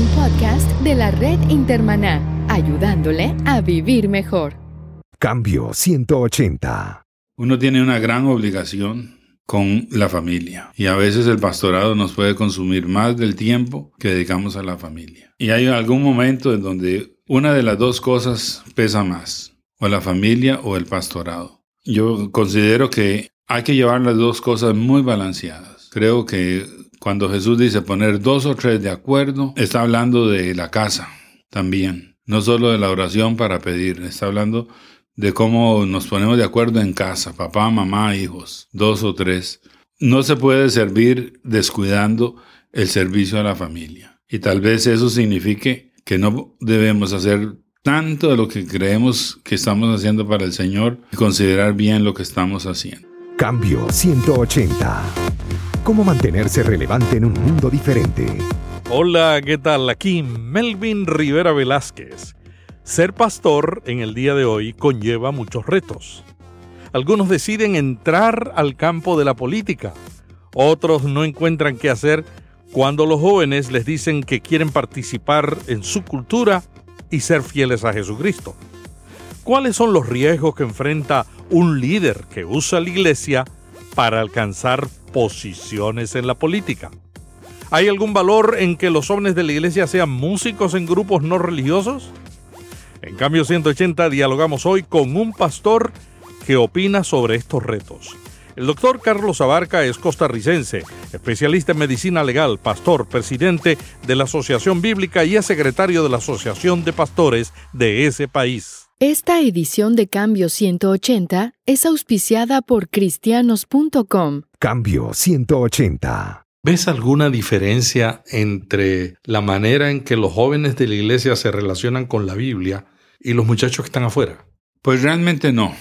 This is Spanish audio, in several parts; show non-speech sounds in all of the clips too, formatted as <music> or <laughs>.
un podcast de la red Intermaná, ayudándole a vivir mejor. Cambio 180. Uno tiene una gran obligación con la familia y a veces el pastorado nos puede consumir más del tiempo que dedicamos a la familia. Y hay algún momento en donde una de las dos cosas pesa más, o la familia o el pastorado. Yo considero que hay que llevar las dos cosas muy balanceadas. Creo que cuando Jesús dice poner dos o tres de acuerdo, está hablando de la casa también, no solo de la oración para pedir, está hablando de cómo nos ponemos de acuerdo en casa, papá, mamá, hijos, dos o tres. No se puede servir descuidando el servicio a la familia. Y tal vez eso signifique que no debemos hacer tanto de lo que creemos que estamos haciendo para el Señor y considerar bien lo que estamos haciendo. Cambio 180. ¿Cómo mantenerse relevante en un mundo diferente? Hola, ¿qué tal? Aquí Melvin Rivera Velázquez. Ser pastor en el día de hoy conlleva muchos retos. Algunos deciden entrar al campo de la política. Otros no encuentran qué hacer cuando los jóvenes les dicen que quieren participar en su cultura y ser fieles a Jesucristo. ¿Cuáles son los riesgos que enfrenta un líder que usa la iglesia para alcanzar posiciones en la política? ¿Hay algún valor en que los jóvenes de la iglesia sean músicos en grupos no religiosos? En cambio 180 dialogamos hoy con un pastor que opina sobre estos retos. El doctor Carlos Abarca es costarricense, especialista en medicina legal, pastor, presidente de la Asociación Bíblica y es secretario de la Asociación de Pastores de ese país. Esta edición de Cambio 180 es auspiciada por cristianos.com. Cambio 180. ¿Ves alguna diferencia entre la manera en que los jóvenes de la iglesia se relacionan con la Biblia y los muchachos que están afuera? Pues realmente no,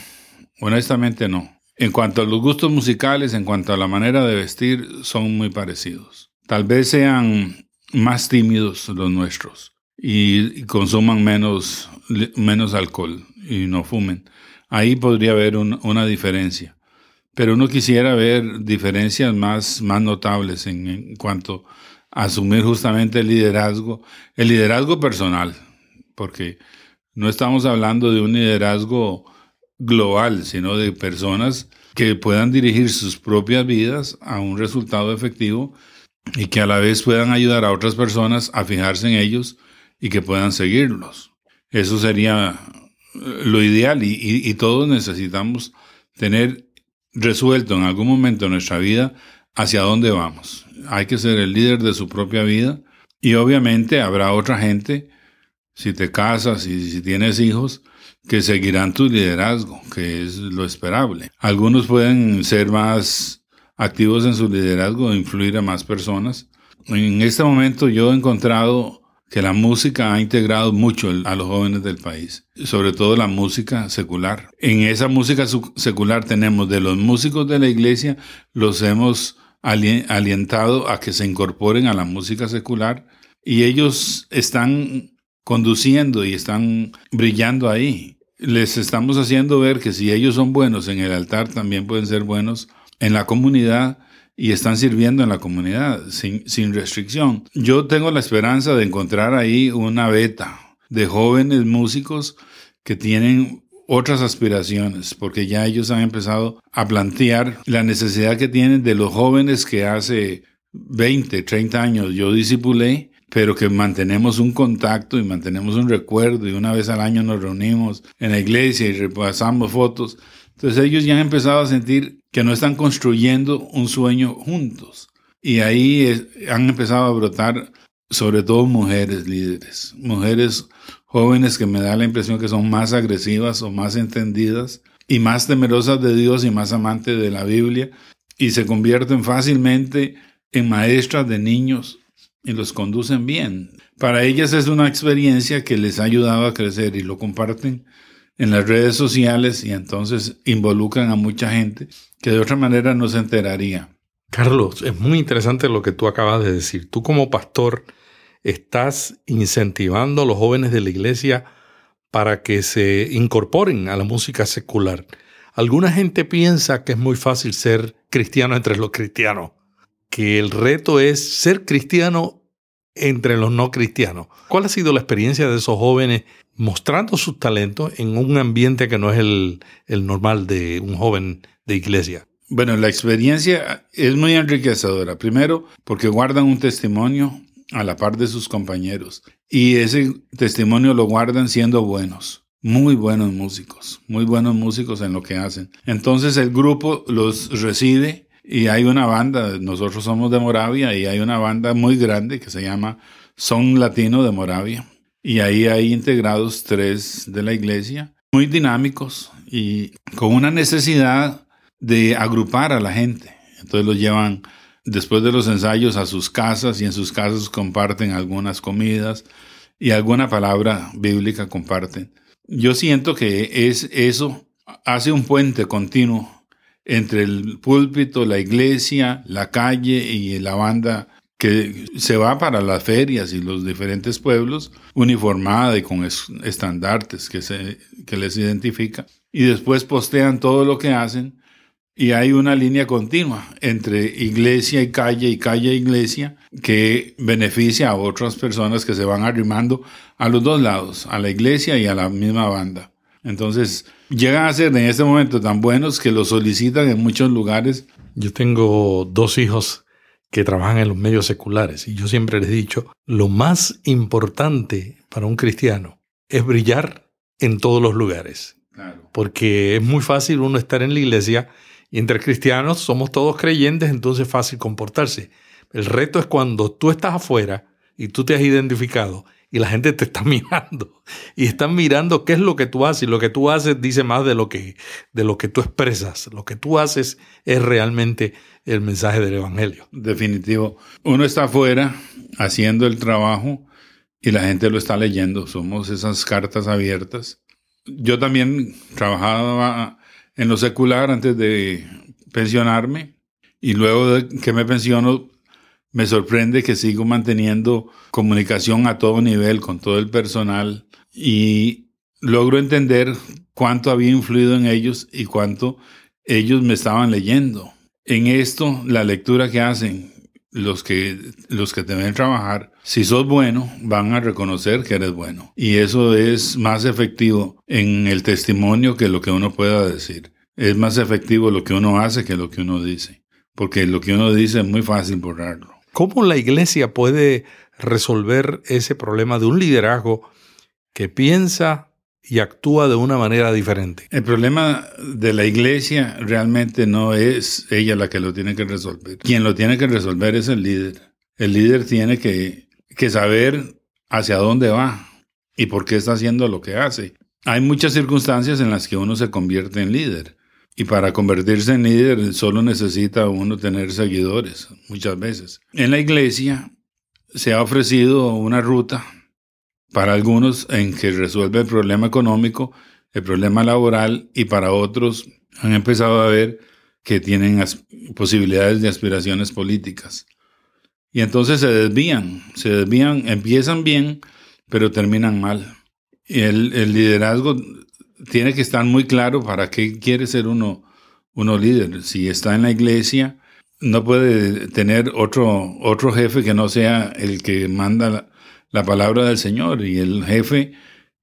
honestamente no. En cuanto a los gustos musicales, en cuanto a la manera de vestir, son muy parecidos. Tal vez sean más tímidos los nuestros y, consuman menos, menos alcohol y no fumen. Ahí podría haber una diferencia. Pero uno quisiera ver diferencias más, más notables en cuanto a asumir justamente el liderazgo, el liderazgo personal, porque no estamos hablando de un liderazgo global, sino de personas que puedan dirigir sus propias vidas a un resultado efectivo y que a la vez puedan ayudar a otras personas a fijarse en ellos y que puedan seguirlos. Eso sería eh, lo ideal y, y, todos necesitamos tener resuelto en algún momento de nuestra vida hacia dónde vamos. Hay que ser el líder de su propia vida y obviamente habrá otra gente, si te casas y si tienes hijos, que seguirán tu liderazgo, que es lo esperable. Algunos pueden ser más activos en su liderazgo, influir a más personas. En este momento yo he encontrado que la música ha integrado mucho a los jóvenes del país, sobre todo la música secular. En esa música secular tenemos de los músicos de la iglesia, los hemos alientado a que se incorporen a la música secular y ellos están conduciendo y están brillando ahí les estamos haciendo ver que si ellos son buenos en el altar, también pueden ser buenos en la comunidad y están sirviendo en la comunidad sin, sin restricción. Yo tengo la esperanza de encontrar ahí una beta de jóvenes músicos que tienen otras aspiraciones, porque ya ellos han empezado a plantear la necesidad que tienen de los jóvenes que hace 20, 30 años yo disipulé pero que mantenemos un contacto y mantenemos un recuerdo y una vez al año nos reunimos en la iglesia y repasamos fotos. Entonces ellos ya han empezado a sentir que no están construyendo un sueño juntos. Y ahí han empezado a brotar sobre todo mujeres líderes, mujeres jóvenes que me da la impresión que son más agresivas o más entendidas y más temerosas de Dios y más amantes de la Biblia y se convierten fácilmente en maestras de niños y los conducen bien. Para ellas es una experiencia que les ha ayudado a crecer y lo comparten en las redes sociales y entonces involucran a mucha gente que de otra manera no se enteraría. Carlos, es muy interesante lo que tú acabas de decir. Tú como pastor estás incentivando a los jóvenes de la iglesia para que se incorporen a la música secular. Alguna gente piensa que es muy fácil ser cristiano entre los cristianos que el reto es ser cristiano entre los no cristianos. ¿Cuál ha sido la experiencia de esos jóvenes mostrando sus talentos en un ambiente que no es el, el normal de un joven de iglesia? Bueno, la experiencia es muy enriquecedora. Primero, porque guardan un testimonio a la par de sus compañeros. Y ese testimonio lo guardan siendo buenos. Muy buenos músicos, muy buenos músicos en lo que hacen. Entonces el grupo los recibe y hay una banda, nosotros somos de Moravia y hay una banda muy grande que se llama Son Latino de Moravia. Y ahí hay integrados tres de la iglesia, muy dinámicos y con una necesidad de agrupar a la gente. Entonces los llevan después de los ensayos a sus casas y en sus casas comparten algunas comidas y alguna palabra bíblica comparten. Yo siento que es eso hace un puente continuo entre el púlpito, la iglesia, la calle y la banda que se va para las ferias y los diferentes pueblos uniformada y con estandartes que, se, que les identifica. Y después postean todo lo que hacen y hay una línea continua entre iglesia y calle y calle e iglesia que beneficia a otras personas que se van arrimando a los dos lados, a la iglesia y a la misma banda. Entonces, llegan a ser en este momento tan buenos que lo solicitan en muchos lugares. Yo tengo dos hijos que trabajan en los medios seculares y yo siempre les he dicho, lo más importante para un cristiano es brillar en todos los lugares. Porque es muy fácil uno estar en la iglesia y entre cristianos somos todos creyentes, entonces es fácil comportarse. El reto es cuando tú estás afuera y tú te has identificado y la gente te está <laughs> mirando y están mirando qué es lo que tú haces y lo que tú haces dice más de lo que de lo que tú expresas. Lo que tú haces es realmente el mensaje del evangelio. Definitivo. Uno está afuera haciendo el trabajo y la gente lo está leyendo. Somos esas cartas abiertas. Yo también trabajaba en lo secular antes de pensionarme y luego de que me pensiono me sorprende que sigo manteniendo comunicación a todo nivel con todo el personal y logro entender cuánto había influido en ellos y cuánto ellos me estaban leyendo. En esto, la lectura que hacen los que, los que te ven trabajar, si sos bueno, van a reconocer que eres bueno. Y eso es más efectivo en el testimonio que lo que uno pueda decir. Es más efectivo lo que uno hace que lo que uno dice. Porque lo que uno dice es muy fácil borrarlo. ¿Cómo la iglesia puede resolver ese problema de un liderazgo que piensa y actúa de una manera diferente. El problema de la iglesia realmente no es ella la que lo tiene que resolver. Quien lo tiene que resolver es el líder. El líder tiene que, que saber hacia dónde va y por qué está haciendo lo que hace. Hay muchas circunstancias en las que uno se convierte en líder. Y para convertirse en líder solo necesita uno tener seguidores, muchas veces. En la iglesia se ha ofrecido una ruta para algunos en que resuelve el problema económico, el problema laboral y para otros han empezado a ver que tienen posibilidades de aspiraciones políticas. Y entonces se desvían, se desvían, empiezan bien, pero terminan mal. El, el liderazgo tiene que estar muy claro para qué quiere ser uno, uno líder. Si está en la iglesia, no puede tener otro, otro jefe que no sea el que manda la palabra del Señor y el jefe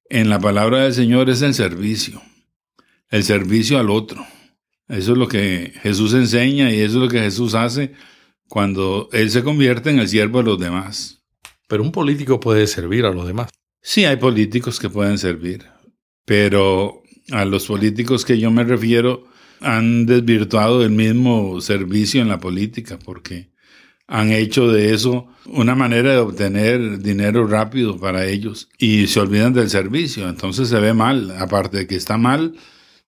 en la palabra del Señor es el servicio, el servicio al otro. Eso es lo que Jesús enseña y eso es lo que Jesús hace cuando Él se convierte en el siervo de los demás. Pero un político puede servir a los demás. Sí, hay políticos que pueden servir, pero a los políticos que yo me refiero han desvirtuado el mismo servicio en la política porque han hecho de eso una manera de obtener dinero rápido para ellos y se olvidan del servicio. Entonces se ve mal, aparte de que está mal,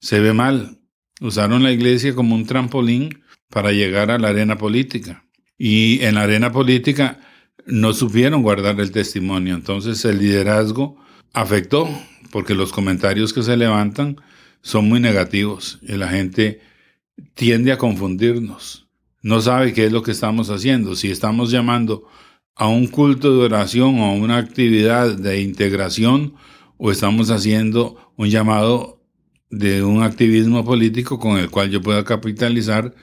se ve mal. Usaron la iglesia como un trampolín para llegar a la arena política. Y en la arena política no supieron guardar el testimonio. Entonces el liderazgo afectó porque los comentarios que se levantan son muy negativos y la gente tiende a confundirnos no sabe qué es lo que estamos haciendo. Si estamos llamando a un culto de oración o a una actividad de integración o estamos haciendo un llamado de un activismo político con el cual yo pueda capitalizar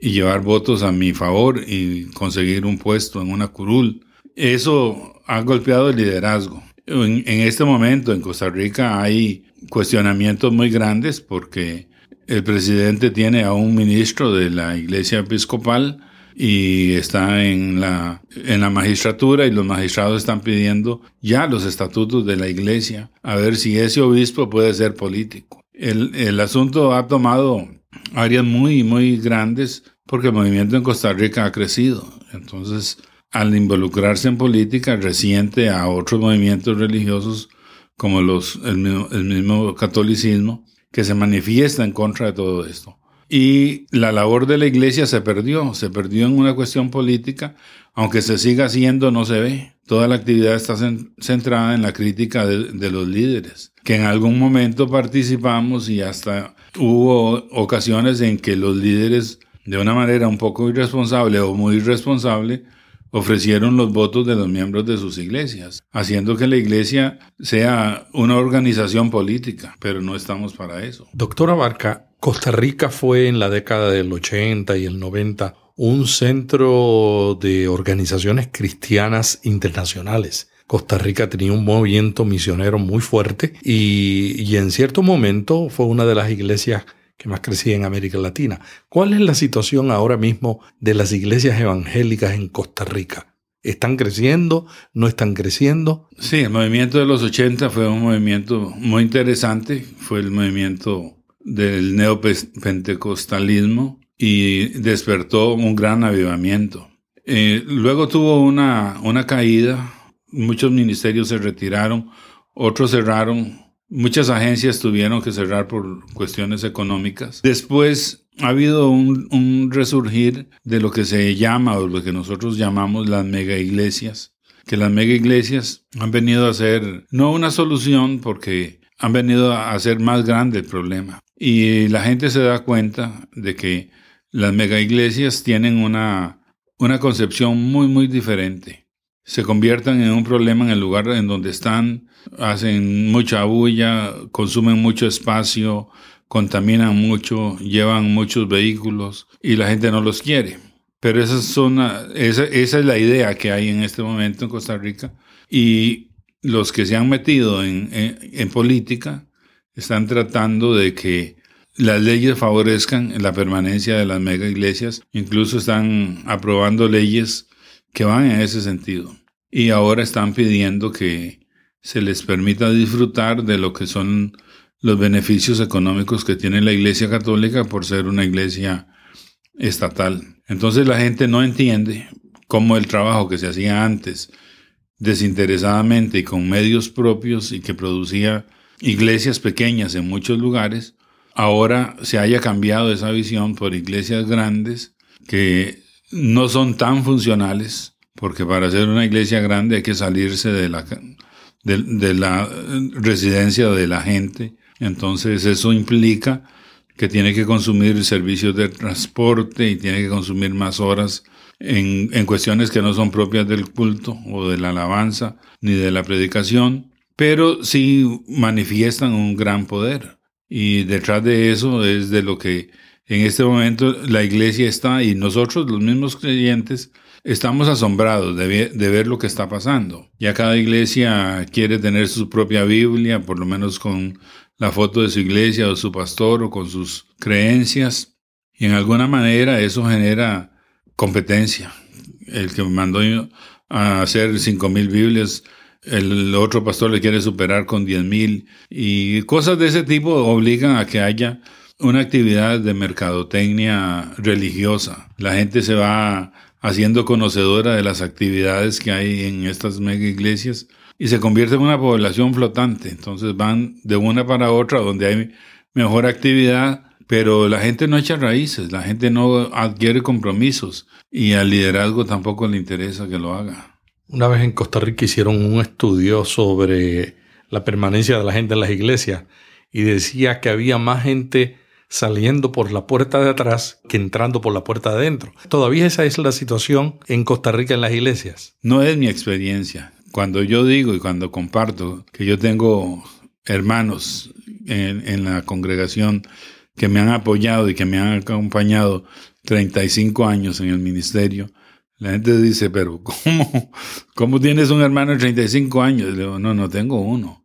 y llevar votos a mi favor y conseguir un puesto en una curul. eso ha golpeado el liderazgo. En, este momento en Costa Rica hay cuestionamientos muy grandes porque el presidente tiene a un ministro de la iglesia episcopal y está en la, en la magistratura y los magistrados están pidiendo ya los estatutos de la iglesia a ver si ese obispo puede ser político. El, el asunto ha tomado áreas muy, muy grandes porque el movimiento en Costa Rica ha crecido. Entonces, al involucrarse en política, reciente a otros movimientos religiosos como los, el, mismo, el mismo catolicismo, que se manifiesta en contra de todo esto. Y la labor de la iglesia se perdió, se perdió en una cuestión política, aunque se siga haciendo, no se ve. Toda la actividad está centrada en la crítica de, de los líderes, que en algún momento participamos y hasta hubo ocasiones en que los líderes, de una manera un poco irresponsable o muy irresponsable, ofrecieron los votos de los miembros de sus iglesias, haciendo que la iglesia sea una organización política, pero no estamos para eso. Doctora Barca, Costa Rica fue en la década del 80 y el 90 un centro de organizaciones cristianas internacionales. Costa Rica tenía un movimiento misionero muy fuerte y, y en cierto momento fue una de las iglesias que más crecía en América Latina. ¿Cuál es la situación ahora mismo de las iglesias evangélicas en Costa Rica? ¿Están creciendo? ¿No están creciendo? Sí, el movimiento de los 80 fue un movimiento muy interesante. Fue el movimiento del neopentecostalismo y despertó un gran avivamiento. Eh, luego tuvo una, una caída, muchos ministerios se retiraron, otros cerraron, Muchas agencias tuvieron que cerrar por cuestiones económicas. Después ha habido un, resurgir de lo que se llama o lo que nosotros llamamos las mega iglesias, que las mega iglesias han venido a ser no una solución porque han venido a hacer más grande el problema. Y la gente se da cuenta de que las mega iglesias tienen una, una concepción muy, muy diferente. Se conviertan en un problema en el lugar en donde están, hacen mucha bulla, consumen mucho espacio, contaminan mucho, llevan muchos vehículos y la gente no los quiere. Pero esa es, esa, esa es la idea que hay en este momento en Costa Rica y los que se han metido en, en, política están tratando de que las leyes favorezcan la permanencia de las mega iglesias, incluso están aprobando leyes que van en ese sentido. Y ahora están pidiendo que se les permita disfrutar de lo que son los beneficios económicos que tiene la Iglesia Católica por ser una iglesia estatal. Entonces la gente no entiende cómo el trabajo que se hacía antes desinteresadamente y con medios propios y que producía iglesias pequeñas en muchos lugares, ahora se haya cambiado esa visión por iglesias grandes que no son tan funcionales, porque para hacer una iglesia grande hay que salirse de la de, la residencia de la gente. Entonces eso implica que tiene que consumir servicios de transporte y tiene que consumir más horas en, en, cuestiones que no son propias del culto o de la alabanza ni de la predicación, pero sí manifiestan un gran poder. Y detrás de eso es de lo que en este momento la iglesia está y nosotros los mismos creyentes Estamos asombrados de, ver lo que está pasando. Ya cada iglesia quiere tener su propia Biblia, por lo menos con la foto de su iglesia o su pastor o con sus creencias. Y en alguna manera eso genera competencia. El que me mandó a hacer cinco mil Biblias, el otro pastor le quiere superar con diez mil. Y cosas de ese tipo obligan a que haya una actividad de mercadotecnia religiosa. La gente se va haciendo conocedora de las actividades que hay en estas mega iglesias y se convierte en una población flotante. Entonces van de una para otra donde hay mejor actividad, pero la gente no echa raíces, la gente no adquiere compromisos y al liderazgo tampoco le interesa que lo haga. Una vez en Costa Rica hicieron un estudio sobre la permanencia de la gente en las iglesias y decía que había más gente saliendo por la puerta de atrás que entrando por la puerta de adentro. Todavía esa es la situación en Costa Rica en las iglesias. No es mi experiencia. Cuando yo digo y cuando comparto que yo tengo hermanos en, la congregación que me han apoyado y que me han acompañado 35 años en el ministerio, La gente dice, pero <laughs> ¿cómo, cómo tienes un hermano de 35 años? Le digo, no, no tengo uno.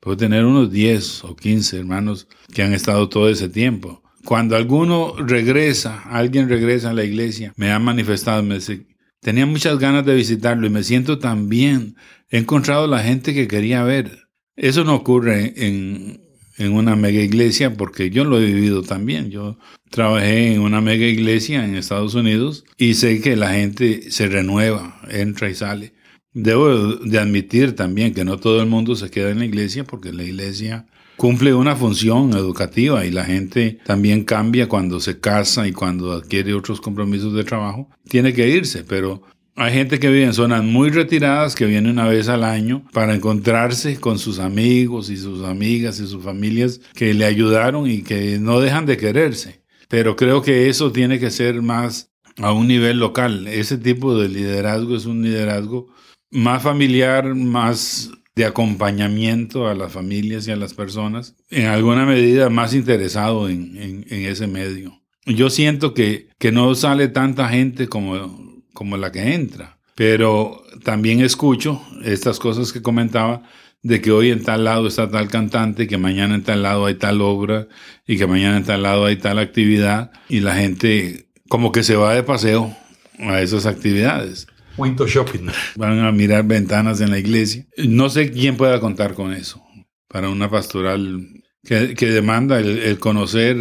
Puedo tener unos 10 o 15 hermanos que han estado todo ese tiempo. Cuando alguno regresa, alguien regresa a la iglesia, me ha manifestado, me dice, tenía muchas ganas de visitarlo y me siento tan bien. He encontrado la gente que quería ver. Eso no ocurre en, en una mega iglesia porque yo lo he vivido también. Yo trabajé en una mega iglesia en Estados Unidos y sé que la gente se renueva, entra y sale. Debo de admitir también que no todo el mundo se queda en la iglesia porque la iglesia cumple una función educativa y la gente también cambia cuando se casa y cuando adquiere otros compromisos de trabajo. Tiene que irse, pero hay gente que vive en zonas muy retiradas que viene una vez al año para encontrarse con sus amigos y sus amigas y sus familias que le ayudaron y que no dejan de quererse. Pero creo que eso tiene que ser más a un nivel local. Ese tipo de liderazgo es un liderazgo más familiar, más de acompañamiento a las familias y a las personas, en alguna medida más interesado en, ese medio. Yo siento que, que no sale tanta gente como como la que entra. Pero también escucho estas cosas que comentaba de que hoy en tal lado está tal cantante, que mañana en tal lado hay tal obra y que mañana en tal lado hay tal actividad y la gente como que se va de paseo a esas actividades. Window shopping. Van a mirar ventanas en la iglesia. No sé quién pueda contar con eso para una pastoral que, demanda el, el conocer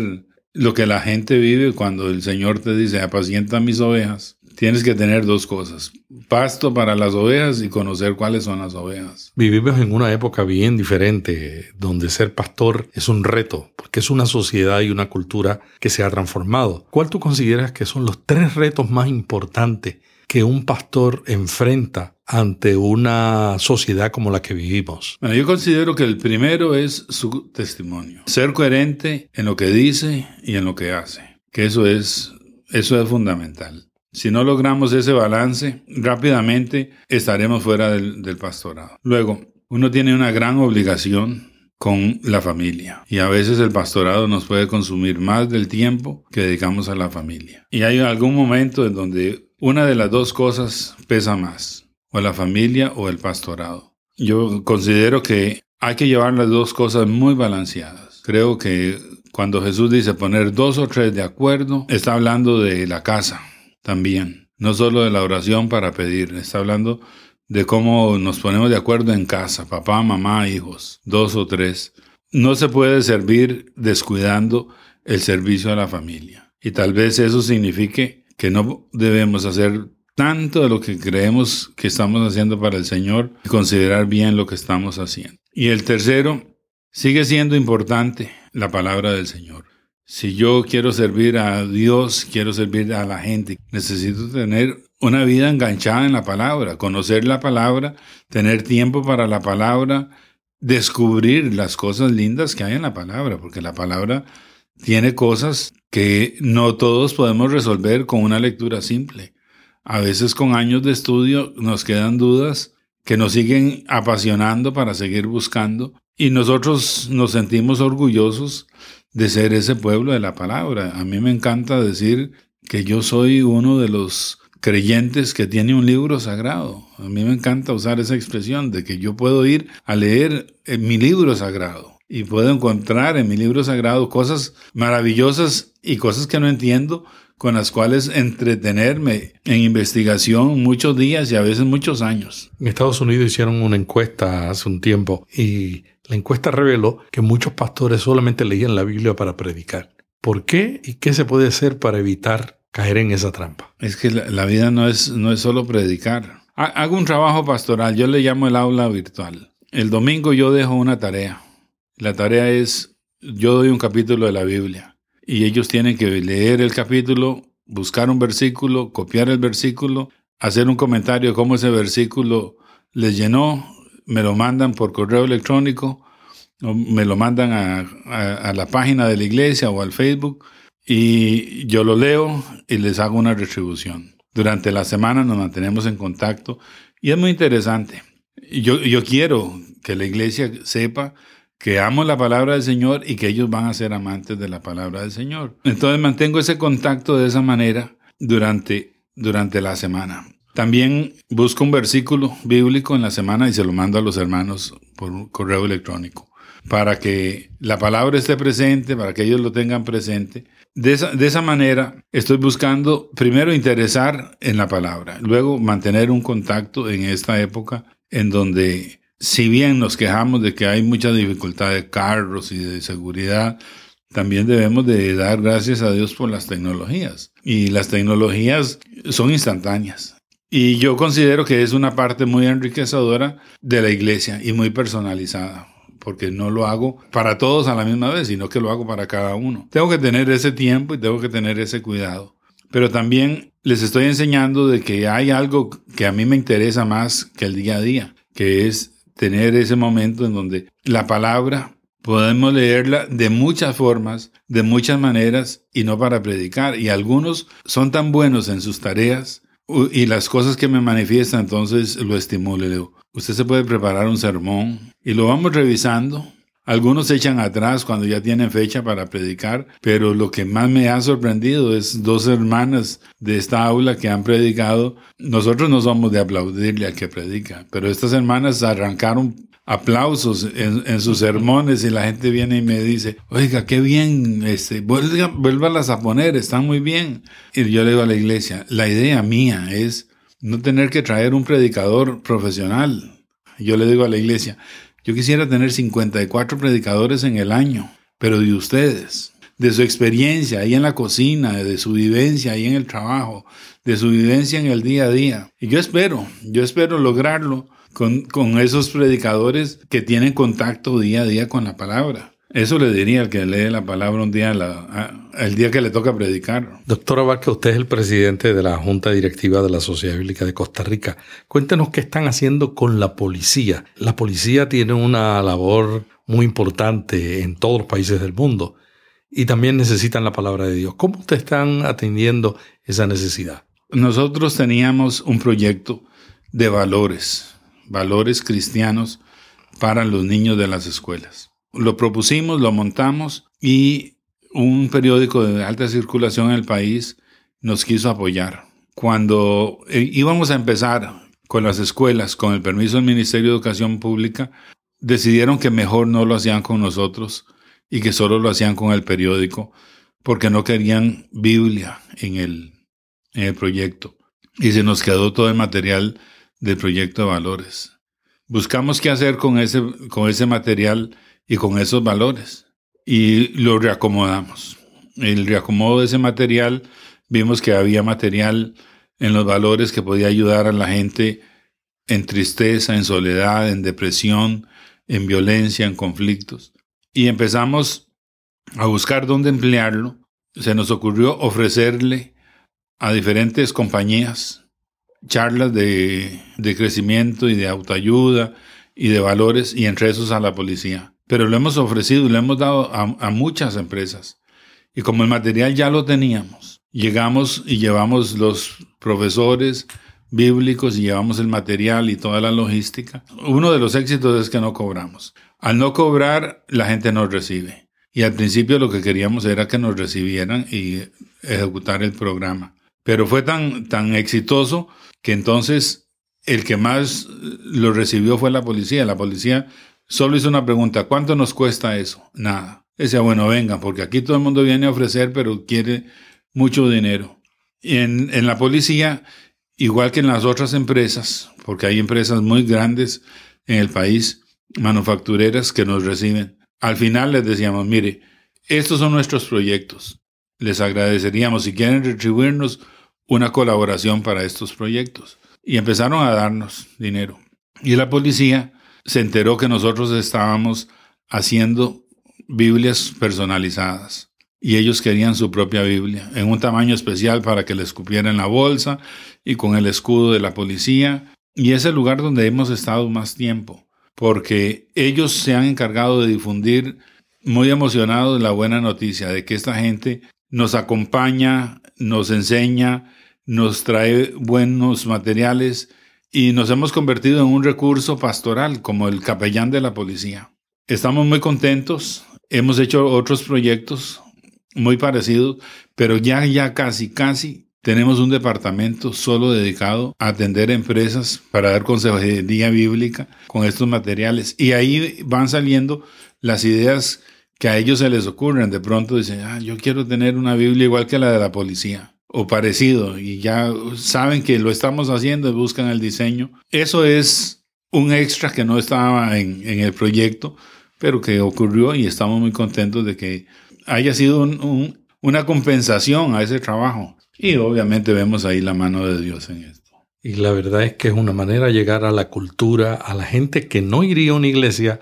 lo que la gente vive cuando el Señor te dice, apacienta mis ovejas tienes que tener dos cosas, pasto para las ovejas y conocer cuáles son las ovejas. Vivimos en una época bien diferente, donde ser pastor es un reto, porque es una sociedad y una cultura que se ha transformado. ¿Cuál tú consideras que son los tres retos más importantes que un pastor enfrenta ante una sociedad como la que vivimos? Bueno, yo considero que el primero es su testimonio. Ser coherente en lo que dice y en lo que hace. Que eso es, eso es fundamental. Si no logramos ese balance, rápidamente estaremos fuera del, pastorado. Luego, uno tiene una gran obligación con la familia. Y a veces el pastorado nos puede consumir más del tiempo que dedicamos a la familia. Y hay algún momento en donde una de las dos cosas pesa más, o la familia o el pastorado. Yo considero que hay que llevar las dos cosas muy balanceadas. Creo que cuando Jesús dice poner dos o tres de acuerdo, está hablando de la casa, también, no solo de la oración para pedir, está hablando de cómo nos ponemos de acuerdo en casa, papá, mamá, hijos, dos o tres. No se puede servir descuidando el servicio a la familia. Y tal vez eso signifique que no debemos hacer tanto de lo que creemos que estamos haciendo para el Señor y considerar bien lo que estamos haciendo. Y el tercero, sigue siendo importante la palabra del Señor. Si yo quiero servir a Dios, quiero servir a la gente, necesito tener una vida enganchada en la palabra, conocer la palabra, tener tiempo para la palabra, descubrir las cosas lindas que hay en la palabra, porque la palabra tiene cosas que no todos podemos resolver con una lectura simple. A veces con años de estudio nos quedan dudas que nos siguen apasionando para seguir buscando y nosotros nos sentimos orgullosos de ser ese pueblo de la palabra. A mí me encanta decir que yo soy uno de los creyentes que tiene un libro sagrado. A mí me encanta usar esa expresión de que yo puedo ir a leer en mi libro sagrado y puedo encontrar en mi libro sagrado cosas maravillosas y cosas que no entiendo con las cuales entretenerme en investigación muchos días y a veces muchos años. En Estados Unidos hicieron una encuesta hace un tiempo y la encuesta reveló que muchos pastores solamente leían la Biblia para predicar. ¿Por qué y qué se puede hacer para evitar caer en esa trampa? Es que la, vida no es, no es solo predicar. Hago un trabajo pastoral, yo le llamo el aula virtual. El domingo yo dejo una tarea. La tarea es, yo doy un capítulo de la Biblia y ellos tienen que leer el capítulo, buscar un versículo, copiar el versículo, hacer un comentario de cómo ese versículo les llenó, me lo mandan por correo electrónico, me lo mandan a, la página de la iglesia o al Facebook y yo lo leo y les hago una retribución. Durante la semana nos mantenemos en contacto y es muy interesante. Yo quiero que la iglesia sepa que amo la palabra del Señor y que ellos van a ser amantes de la palabra del Señor. Entonces mantengo ese contacto de esa manera durante durante la semana. También busco un versículo bíblico en la semana y se lo mando a los hermanos por correo electrónico para que la palabra esté presente, para que ellos lo tengan presente. De esa, de esa manera estoy buscando primero interesar en la palabra, luego mantener un contacto en esta época en donde si bien nos quejamos de que hay mucha dificultad de carros y de seguridad, también debemos de dar gracias a Dios por las tecnologías. Y las tecnologías son instantáneas. Y yo considero que es una parte muy enriquecedora de la iglesia y muy personalizada, porque no lo hago para todos a la misma vez, sino que lo hago para cada uno. Tengo que tener ese tiempo y tengo que tener ese cuidado. Pero también les estoy enseñando de que hay algo que a mí me interesa más que el día a día, que es tener ese momento en donde la palabra podemos leerla de muchas formas, de muchas maneras y no para predicar. Y algunos son tan buenos en sus tareas y las cosas que me manifiestan, entonces lo estimulo. usted se puede preparar un sermón y lo vamos revisando. Algunos se echan atrás cuando ya tienen fecha para predicar, pero lo que más me ha sorprendido es dos hermanas de esta aula que han predicado. Nosotros no somos de aplaudirle al que predica, pero estas hermanas arrancaron aplausos en, sus sermones y la gente viene y me dice, oiga, qué bien, este, vuélvalas a poner, están muy bien. Y yo le digo a la iglesia, la idea mía es no tener que traer un predicador profesional. Yo le digo a la iglesia, yo quisiera tener 54 predicadores en el año, pero de ustedes, de su experiencia ahí en la cocina, de su vivencia ahí en el trabajo, de su vivencia en el día a día. Y yo espero, yo espero lograrlo con, esos predicadores que tienen contacto día a día con la palabra. Eso le diría al que lee la palabra un día, el día que le toca predicar. Doctora Vázquez, usted es el presidente de la Junta Directiva de la Sociedad Bíblica de Costa Rica. Cuéntenos qué están haciendo con la policía. La policía tiene una labor muy importante en todos los países del mundo y también necesitan la palabra de Dios. ¿Cómo ustedes están atendiendo esa necesidad? Nosotros teníamos un proyecto de valores valores cristianos para los niños de las escuelas. Lo propusimos, lo montamos y un periódico de alta circulación en el país nos quiso apoyar. Cuando eh, íbamos a empezar con las escuelas, con el permiso del Ministerio de Educación Pública, decidieron que mejor no lo hacían con nosotros y que solo lo hacían con el periódico, porque no querían Biblia en el, en el proyecto. Y se nos quedó todo el material del proyecto de valores. Buscamos qué hacer con ese, con ese material y con esos valores y lo reacomodamos. El reacomodo de ese material, vimos que había material en los valores que podía ayudar a la gente en tristeza, en soledad, en depresión, en violencia, en conflictos. Y empezamos a buscar dónde emplearlo. Se nos ocurrió ofrecerle a diferentes compañías charlas de, crecimiento y de autoayuda y de valores y entre esos a la policía. Pero lo hemos ofrecido y lo hemos dado a, muchas empresas. Y como el material ya lo teníamos, llegamos y llevamos los profesores bíblicos y llevamos el material y toda la logística. Uno de los éxitos es que no cobramos. Al no cobrar, la gente nos recibe. Y al principio lo que queríamos era que nos recibieran y ejecutar el programa. Pero fue tan, tan exitoso que entonces el que más lo recibió fue la policía. La policía solo hizo una pregunta, ¿cuánto nos cuesta eso? Nada. Decía, bueno, venga, porque aquí todo el mundo viene a ofrecer, pero quiere mucho dinero. Y en, en la policía, igual que en las otras empresas, porque hay empresas muy grandes en el país, manufactureras que nos reciben, al final les decíamos, mire, estos son nuestros proyectos. Les agradeceríamos si quieren retribuirnos una colaboración para estos proyectos. Y empezaron a darnos dinero. Y la policía se enteró que nosotros estábamos haciendo Biblias personalizadas. Y ellos querían su propia Biblia, en un tamaño especial para que les cupiera en la bolsa y con el escudo de la policía. Y es el lugar donde hemos estado más tiempo, porque ellos se han encargado de difundir muy emocionados la buena noticia de que esta gente nos acompaña, nos enseña, nos trae buenos materiales y nos hemos convertido en un recurso pastoral como el capellán de la policía. Estamos muy contentos, hemos hecho otros proyectos muy parecidos, pero ya, ya casi, casi tenemos un departamento solo dedicado a atender empresas para dar consejería bíblica con estos materiales. Y ahí van saliendo las ideas que a ellos se les ocurren. De pronto dicen, ah, yo quiero tener una Biblia igual que la de la policía o parecido. Y ya saben que lo estamos haciendo y buscan el diseño. Eso es un extra que no estaba en, el proyecto, pero que ocurrió y estamos muy contentos de que haya sido una compensación a ese trabajo. Y obviamente vemos ahí la mano de Dios en esto. Y la verdad es que es una manera de llegar a la cultura, a la gente que no iría a una iglesia,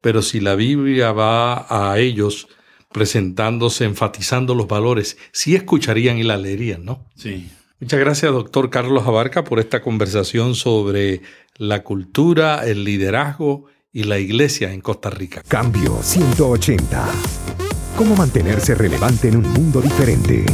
pero si la Biblia va a ellos presentándose, enfatizando los valores, sí escucharían y la leerían, ¿no? Sí. Muchas gracias, doctor Carlos Abarca, por esta conversación sobre la cultura, el liderazgo y la iglesia en Costa Rica. Cambio 180. ¿Cómo mantenerse relevante en un mundo diferente?